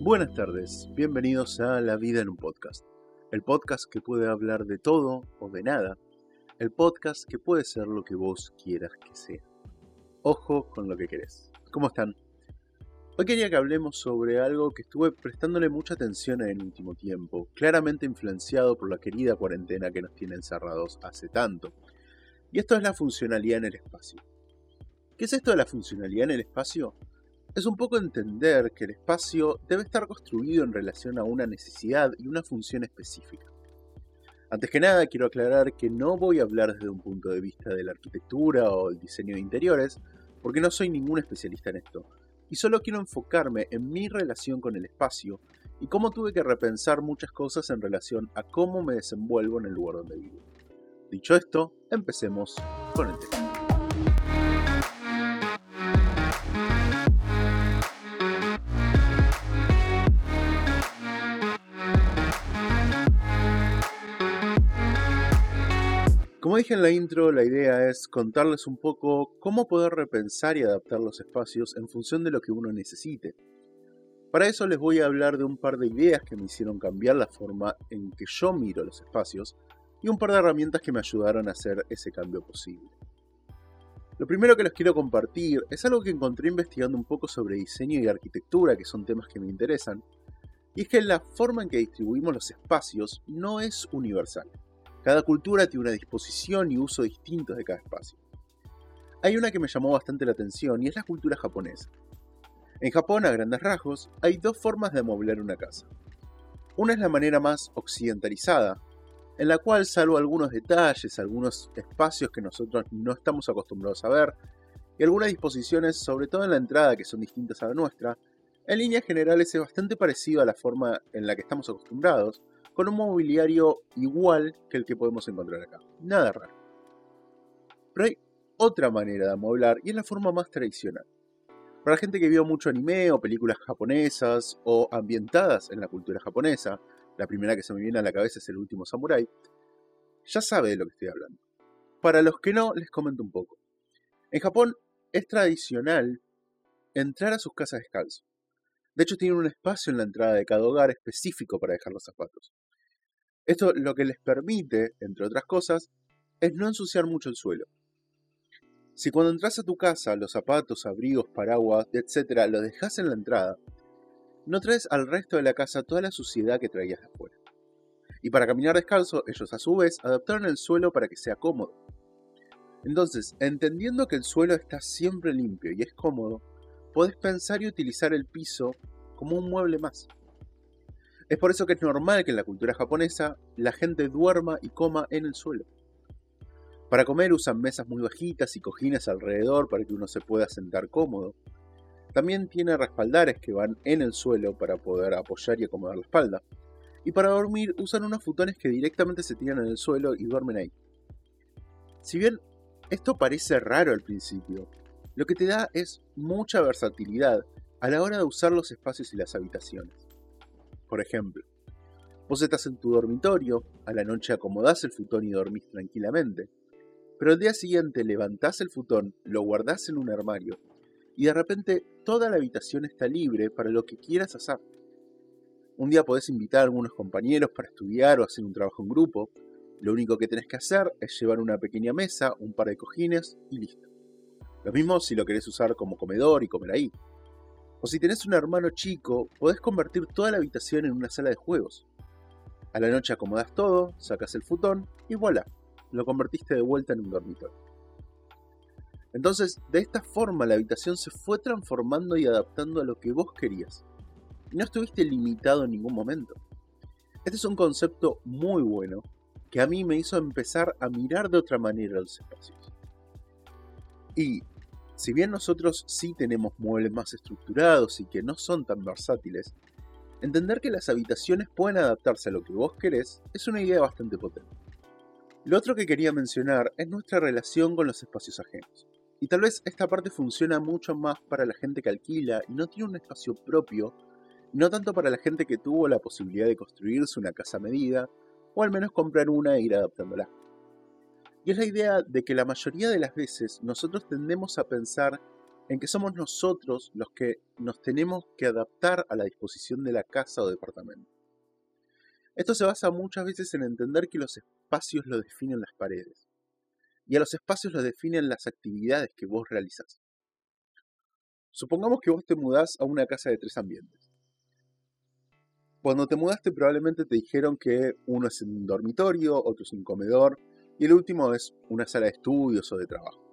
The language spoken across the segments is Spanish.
Buenas tardes, bienvenidos a La vida en un podcast, el podcast que puede hablar de todo o de nada, el podcast que puede ser lo que vos quieras que sea. Ojo con lo que querés. ¿Cómo están? Hoy quería que hablemos sobre algo que estuve prestándole mucha atención en el último tiempo, claramente influenciado por la querida cuarentena que nos tiene encerrados hace tanto. Y esto es la funcionalidad en el espacio. ¿Qué es esto de la funcionalidad en el espacio? es un poco entender que el espacio debe estar construido en relación a una necesidad y una función específica. Antes que nada, quiero aclarar que no voy a hablar desde un punto de vista de la arquitectura o el diseño de interiores, porque no soy ningún especialista en esto, y solo quiero enfocarme en mi relación con el espacio y cómo tuve que repensar muchas cosas en relación a cómo me desenvuelvo en el lugar donde vivo. Dicho esto, empecemos con el tema. Dije en la intro, la idea es contarles un poco cómo poder repensar y adaptar los espacios en función de lo que uno necesite. Para eso les voy a hablar de un par de ideas que me hicieron cambiar la forma en que yo miro los espacios y un par de herramientas que me ayudaron a hacer ese cambio posible. Lo primero que les quiero compartir es algo que encontré investigando un poco sobre diseño y arquitectura, que son temas que me interesan, y es que la forma en que distribuimos los espacios no es universal. Cada cultura tiene una disposición y uso distintos de cada espacio. Hay una que me llamó bastante la atención y es la cultura japonesa. En Japón, a grandes rasgos, hay dos formas de amoblar una casa. Una es la manera más occidentalizada, en la cual, salvo algunos detalles, algunos espacios que nosotros no estamos acostumbrados a ver, y algunas disposiciones, sobre todo en la entrada, que son distintas a la nuestra, en líneas generales es bastante parecido a la forma en la que estamos acostumbrados, con un mobiliario igual que el que podemos encontrar acá. Nada raro. Pero hay otra manera de amoblar y es la forma más tradicional. Para la gente que vio mucho anime o películas japonesas o ambientadas en la cultura japonesa, la primera que se me viene a la cabeza es El último Samurai, ya sabe de lo que estoy hablando. Para los que no, les comento un poco. En Japón es tradicional entrar a sus casas descalzo. De hecho, tienen un espacio en la entrada de cada hogar específico para dejar los zapatos. Esto lo que les permite, entre otras cosas, es no ensuciar mucho el suelo. Si cuando entras a tu casa los zapatos, abrigos, paraguas, etc. los dejas en la entrada, no traes al resto de la casa toda la suciedad que traías de afuera. Y para caminar descalzo, ellos a su vez adaptaron el suelo para que sea cómodo. Entonces, entendiendo que el suelo está siempre limpio y es cómodo, podés pensar y utilizar el piso como un mueble más. Es por eso que es normal que en la cultura japonesa la gente duerma y coma en el suelo. Para comer usan mesas muy bajitas y cojines alrededor para que uno se pueda sentar cómodo. También tiene respaldares que van en el suelo para poder apoyar y acomodar la espalda. Y para dormir usan unos futones que directamente se tiran en el suelo y duermen ahí. Si bien esto parece raro al principio, lo que te da es mucha versatilidad a la hora de usar los espacios y las habitaciones. Por ejemplo, vos estás en tu dormitorio, a la noche acomodás el futón y dormís tranquilamente, pero al día siguiente levantás el futón, lo guardás en un armario, y de repente toda la habitación está libre para lo que quieras hacer. Un día podés invitar a algunos compañeros para estudiar o hacer un trabajo en grupo, lo único que tenés que hacer es llevar una pequeña mesa, un par de cojines y listo. Lo mismo si lo querés usar como comedor y comer ahí. O si tenés un hermano chico, podés convertir toda la habitación en una sala de juegos. A la noche acomodas todo, sacas el futón y voilà, lo convertiste de vuelta en un dormitorio. Entonces, de esta forma la habitación se fue transformando y adaptando a lo que vos querías. Y no estuviste limitado en ningún momento. Este es un concepto muy bueno que a mí me hizo empezar a mirar de otra manera los espacios. Y si bien nosotros sí tenemos muebles más estructurados y que no son tan versátiles, entender que las habitaciones pueden adaptarse a lo que vos querés es una idea bastante potente. Lo otro que quería mencionar es nuestra relación con los espacios ajenos. Y tal vez esta parte funciona mucho más para la gente que alquila y no tiene un espacio propio no tanto para la gente que tuvo la posibilidad de construirse una casa a medida, o al menos comprar una e ir adaptándola. Y es la idea de que la mayoría de las veces nosotros tendemos a pensar en que somos nosotros los que nos tenemos que adaptar a la disposición de la casa o departamento. Esto se basa muchas veces en entender que los espacios lo definen las paredes, y a los espacios los definen las actividades que vos realizás. Supongamos que vos te mudás a una casa de tres ambientes. Cuando te mudaste probablemente te dijeron que uno es un dormitorio, otro es un comedor y el último es una sala de estudios o de trabajo.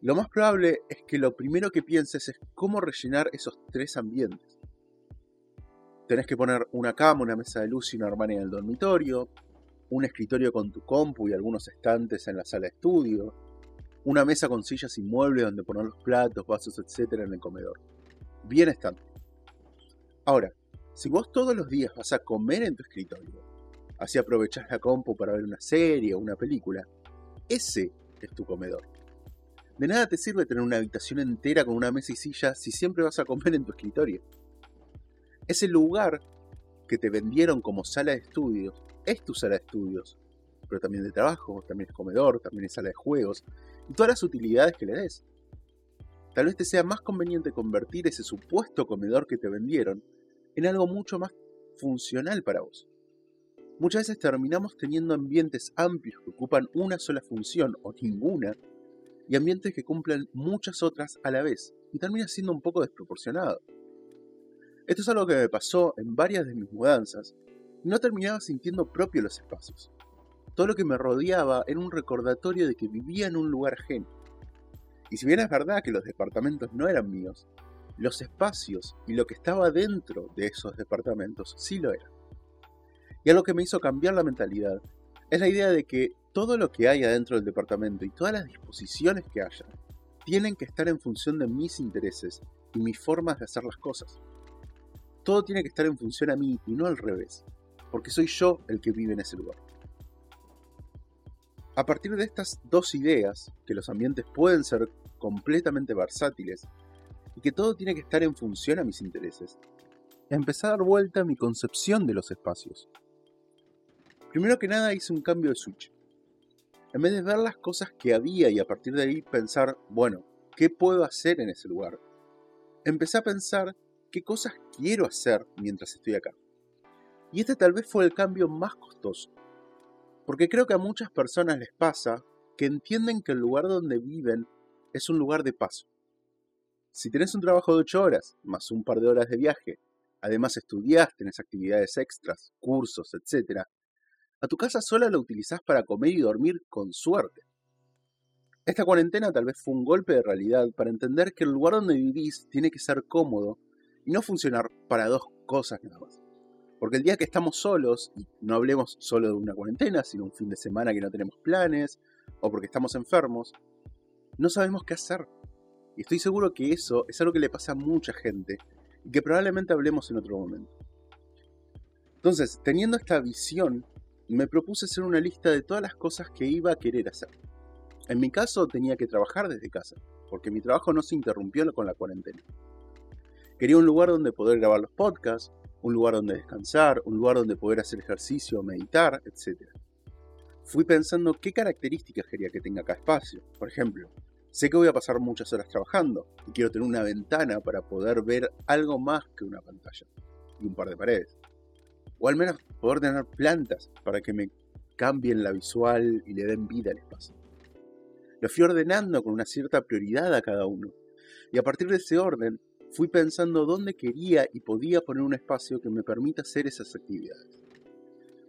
Lo más probable es que lo primero que pienses es cómo rellenar esos tres ambientes. Tenés que poner una cama, una mesa de luz y una armaria en el dormitorio, un escritorio con tu compu y algunos estantes en la sala de estudio, una mesa con sillas y muebles donde poner los platos, vasos, etc. en el comedor. Bien estante. Ahora, si vos todos los días vas a comer en tu escritorio, así aprovechás la compu para ver una serie o una película, ese es tu comedor. De nada te sirve tener una habitación entera con una mesa y silla si siempre vas a comer en tu escritorio. Ese lugar que te vendieron como sala de estudios es tu sala de estudios, pero también de trabajo, también es comedor, también es sala de juegos y todas las utilidades que le des. Tal vez te sea más conveniente convertir ese supuesto comedor que te vendieron en algo mucho más funcional para vos. Muchas veces terminamos teniendo ambientes amplios que ocupan una sola función o ninguna, y ambientes que cumplen muchas otras a la vez, y termina siendo un poco desproporcionado. Esto es algo que me pasó en varias de mis mudanzas, y no terminaba sintiendo propio los espacios. Todo lo que me rodeaba era un recordatorio de que vivía en un lugar ajeno. Y si bien es verdad que los departamentos no eran míos, los espacios y lo que estaba dentro de esos departamentos sí lo eran. Y algo que me hizo cambiar la mentalidad es la idea de que todo lo que hay adentro del departamento y todas las disposiciones que haya tienen que estar en función de mis intereses y mis formas de hacer las cosas. Todo tiene que estar en función a mí y no al revés, porque soy yo el que vive en ese lugar. A partir de estas dos ideas, que los ambientes pueden ser completamente versátiles y que todo tiene que estar en función a mis intereses, empecé a dar vuelta a mi concepción de los espacios. Primero que nada hice un cambio de switch. En vez de ver las cosas que había y a partir de ahí pensar, bueno, ¿qué puedo hacer en ese lugar? Empecé a pensar qué cosas quiero hacer mientras estoy acá. Y este tal vez fue el cambio más costoso. Porque creo que a muchas personas les pasa que entienden que el lugar donde viven es un lugar de paso. Si tenés un trabajo de 8 horas, más un par de horas de viaje, además estudiás, tenés actividades extras, cursos, etc., a tu casa sola la utilizás para comer y dormir con suerte. Esta cuarentena tal vez fue un golpe de realidad para entender que el lugar donde vivís tiene que ser cómodo y no funcionar para dos cosas nada más. Porque el día que estamos solos, y no hablemos solo de una cuarentena, sino un fin de semana que no tenemos planes, o porque estamos enfermos, no sabemos qué hacer. Y estoy seguro que eso es algo que le pasa a mucha gente y que probablemente hablemos en otro momento. Entonces, teniendo esta visión, me propuse hacer una lista de todas las cosas que iba a querer hacer. En mi caso tenía que trabajar desde casa, porque mi trabajo no se interrumpió con la cuarentena. Quería un lugar donde poder grabar los podcasts, un lugar donde descansar, un lugar donde poder hacer ejercicio, meditar, etc. Fui pensando qué características quería que tenga cada espacio. Por ejemplo, Sé que voy a pasar muchas horas trabajando y quiero tener una ventana para poder ver algo más que una pantalla y un par de paredes. O al menos poder tener plantas para que me cambien la visual y le den vida al espacio. Lo fui ordenando con una cierta prioridad a cada uno. Y a partir de ese orden, fui pensando dónde quería y podía poner un espacio que me permita hacer esas actividades.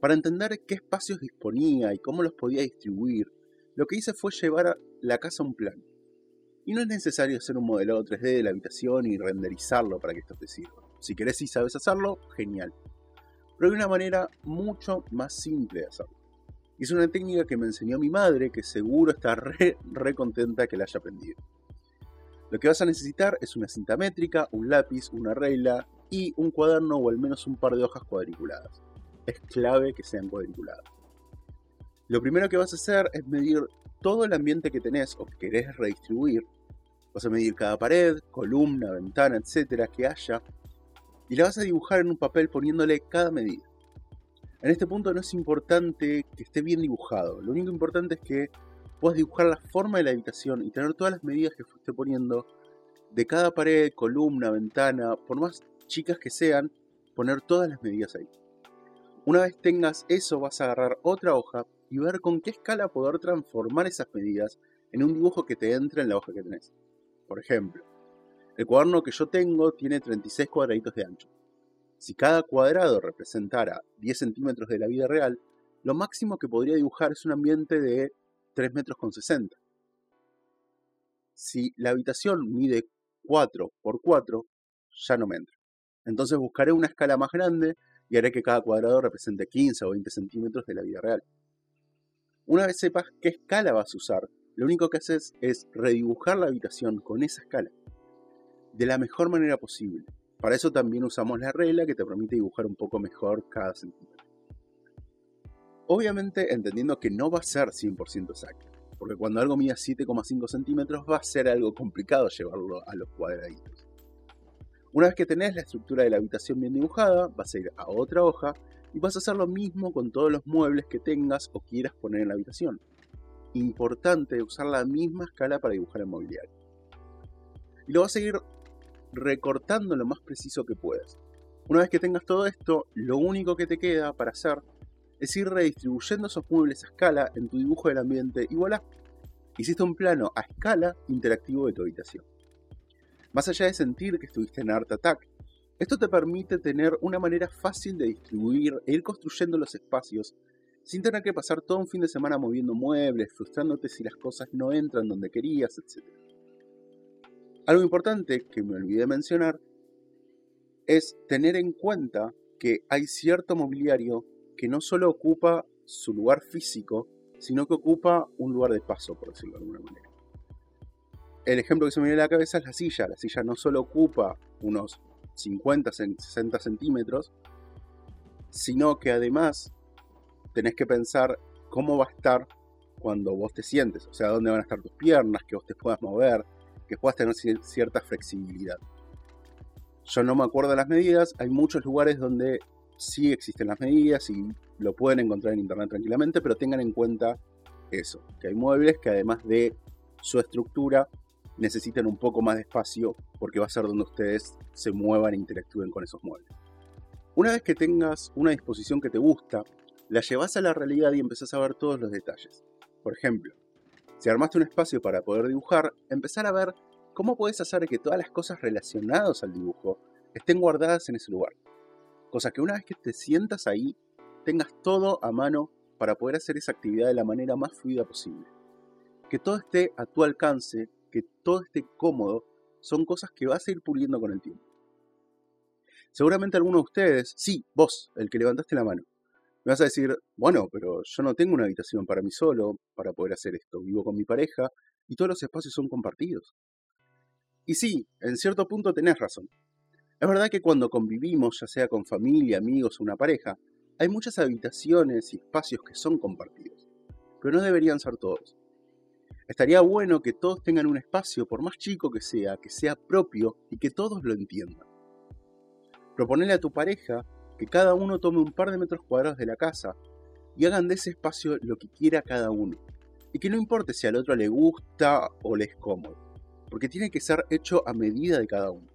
Para entender qué espacios disponía y cómo los podía distribuir, lo que hice fue llevar la casa a un plan. Y no es necesario hacer un modelado 3D de la habitación y renderizarlo para que esto te sirva. Si querés y sabes hacerlo, genial. Pero hay una manera mucho más simple de hacerlo. Y es una técnica que me enseñó mi madre, que seguro está re, re contenta que la haya aprendido. Lo que vas a necesitar es una cinta métrica, un lápiz, una regla y un cuaderno o al menos un par de hojas cuadriculadas. Es clave que sean cuadriculadas. Lo primero que vas a hacer es medir todo el ambiente que tenés o que querés redistribuir. Vas a medir cada pared, columna, ventana, etcétera, que haya y la vas a dibujar en un papel poniéndole cada medida. En este punto no es importante que esté bien dibujado, lo único importante es que puedas dibujar la forma de la habitación y tener todas las medidas que fuiste poniendo de cada pared, columna, ventana, por más chicas que sean, poner todas las medidas ahí. Una vez tengas eso, vas a agarrar otra hoja y ver con qué escala poder transformar esas medidas en un dibujo que te entre en la hoja que tenés. Por ejemplo, el cuaderno que yo tengo tiene 36 cuadraditos de ancho. Si cada cuadrado representara 10 centímetros de la vida real, lo máximo que podría dibujar es un ambiente de 3 metros con 60. Si la habitación mide 4 por 4, ya no me entra. Entonces buscaré una escala más grande y haré que cada cuadrado represente 15 o 20 centímetros de la vida real. Una vez sepas qué escala vas a usar, lo único que haces es redibujar la habitación con esa escala, de la mejor manera posible. Para eso también usamos la regla que te permite dibujar un poco mejor cada centímetro. Obviamente entendiendo que no va a ser 100% exacto, porque cuando algo mide 7,5 centímetros va a ser algo complicado llevarlo a los cuadraditos. Una vez que tenés la estructura de la habitación bien dibujada, vas a ir a otra hoja y vas a hacer lo mismo con todos los muebles que tengas o quieras poner en la habitación. Importante usar la misma escala para dibujar el mobiliario. Y lo vas a seguir recortando lo más preciso que puedas. Una vez que tengas todo esto, lo único que te queda para hacer es ir redistribuyendo esos muebles a escala en tu dibujo del ambiente y voilà, hiciste un plano a escala interactivo de tu habitación. Más allá de sentir que estuviste en Art Attack, esto te permite tener una manera fácil de distribuir e ir construyendo los espacios sin tener que pasar todo un fin de semana moviendo muebles, frustrándote si las cosas no entran donde querías, etc. Algo importante que me olvidé mencionar es tener en cuenta que hay cierto mobiliario que no solo ocupa su lugar físico, sino que ocupa un lugar de paso, por decirlo de alguna manera el ejemplo que se me viene a la cabeza es la silla. La silla no solo ocupa unos 50, 60 centímetros, sino que además tenés que pensar cómo va a estar cuando vos te sientes, o sea, dónde van a estar tus piernas, que vos te puedas mover, que puedas tener cierta flexibilidad. Yo no me acuerdo de las medidas, hay muchos lugares donde sí existen las medidas y lo pueden encontrar en internet tranquilamente, pero tengan en cuenta eso, que hay muebles que además de su estructura necesitan un poco más de espacio porque va a ser donde ustedes se muevan e interactúen con esos muebles. Una vez que tengas una disposición que te gusta, la llevas a la realidad y empezás a ver todos los detalles. Por ejemplo, si armaste un espacio para poder dibujar, empezar a ver cómo puedes hacer que todas las cosas relacionadas al dibujo estén guardadas en ese lugar. Cosa que una vez que te sientas ahí, tengas todo a mano para poder hacer esa actividad de la manera más fluida posible. Que todo esté a tu alcance que todo esté cómodo, son cosas que vas a ir puliendo con el tiempo. Seguramente alguno de ustedes, sí, vos, el que levantaste la mano, me vas a decir, bueno, pero yo no tengo una habitación para mí solo para poder hacer esto, vivo con mi pareja y todos los espacios son compartidos. Y sí, en cierto punto tenés razón. Es verdad que cuando convivimos, ya sea con familia, amigos o una pareja, hay muchas habitaciones y espacios que son compartidos, pero no deberían ser todos. Estaría bueno que todos tengan un espacio, por más chico que sea, que sea propio y que todos lo entiendan. Proponele a tu pareja que cada uno tome un par de metros cuadrados de la casa y hagan de ese espacio lo que quiera cada uno. Y que no importe si al otro le gusta o le es cómodo, porque tiene que ser hecho a medida de cada uno.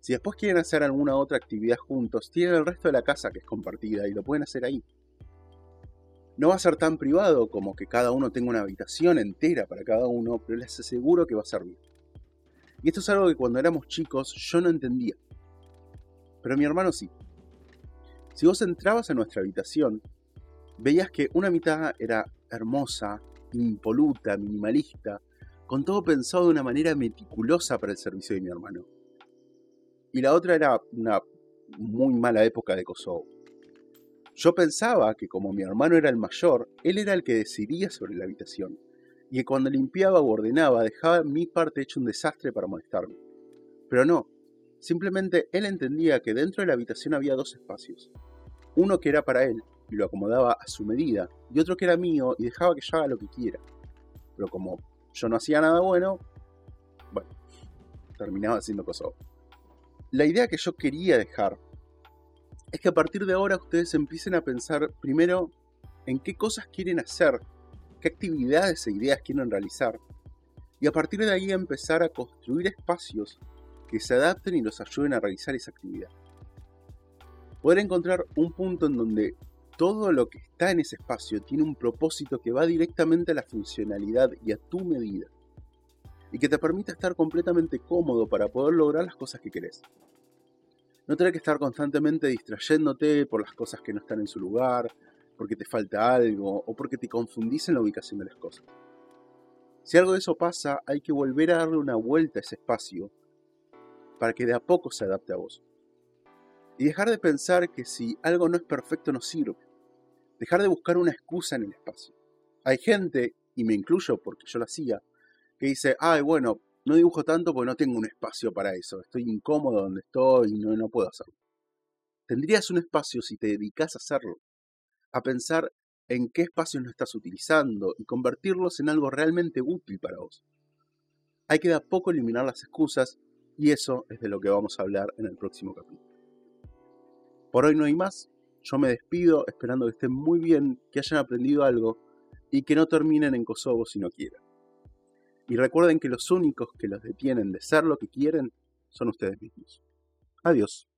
Si después quieren hacer alguna otra actividad juntos, tienen el resto de la casa que es compartida y lo pueden hacer ahí. No va a ser tan privado como que cada uno tenga una habitación entera para cada uno, pero les aseguro que va a servir. Y esto es algo que cuando éramos chicos yo no entendía. Pero mi hermano sí. Si vos entrabas a nuestra habitación, veías que una mitad era hermosa, impoluta, minimalista, con todo pensado de una manera meticulosa para el servicio de mi hermano. Y la otra era una muy mala época de Kosovo. Yo pensaba que como mi hermano era el mayor, él era el que decidía sobre la habitación, y que cuando limpiaba o ordenaba dejaba mi parte hecho un desastre para molestarme. Pero no, simplemente él entendía que dentro de la habitación había dos espacios. Uno que era para él, y lo acomodaba a su medida, y otro que era mío y dejaba que yo haga lo que quiera. Pero como yo no hacía nada bueno, bueno, terminaba haciendo cosas. la idea que yo quería dejar es que a partir de ahora ustedes empiecen a pensar primero en qué cosas quieren hacer, qué actividades e ideas quieren realizar, y a partir de ahí empezar a construir espacios que se adapten y los ayuden a realizar esa actividad. Poder encontrar un punto en donde todo lo que está en ese espacio tiene un propósito que va directamente a la funcionalidad y a tu medida. Y que te permita estar completamente cómodo para poder lograr las cosas que querés. No tener que estar constantemente distrayéndote por las cosas que no están en su lugar, porque te falta algo o porque te confundís en la ubicación de las cosas. Si algo de eso pasa, hay que volver a darle una vuelta a ese espacio para que de a poco se adapte a vos. Y dejar de pensar que si algo no es perfecto no sirve dejar de buscar una excusa en el espacio. Hay gente, y me incluyo porque yo lo hacía, que dice, ay, bueno, no dibujo tanto porque no tengo un espacio para eso, estoy incómodo donde estoy y no, no puedo hacerlo. Tendrías un espacio si te dedicas a hacerlo, a pensar en qué espacios no estás utilizando y convertirlos en algo realmente útil para vos. Hay que de a poco eliminar las excusas y eso es de lo que vamos a hablar en el próximo capítulo. Por hoy no hay más, yo me despido esperando que estén muy bien, que hayan aprendido algo y que no terminen en Kosovo si no quieren. Y recuerden que los únicos que los detienen de ser lo que quieren son ustedes mismos. Adiós.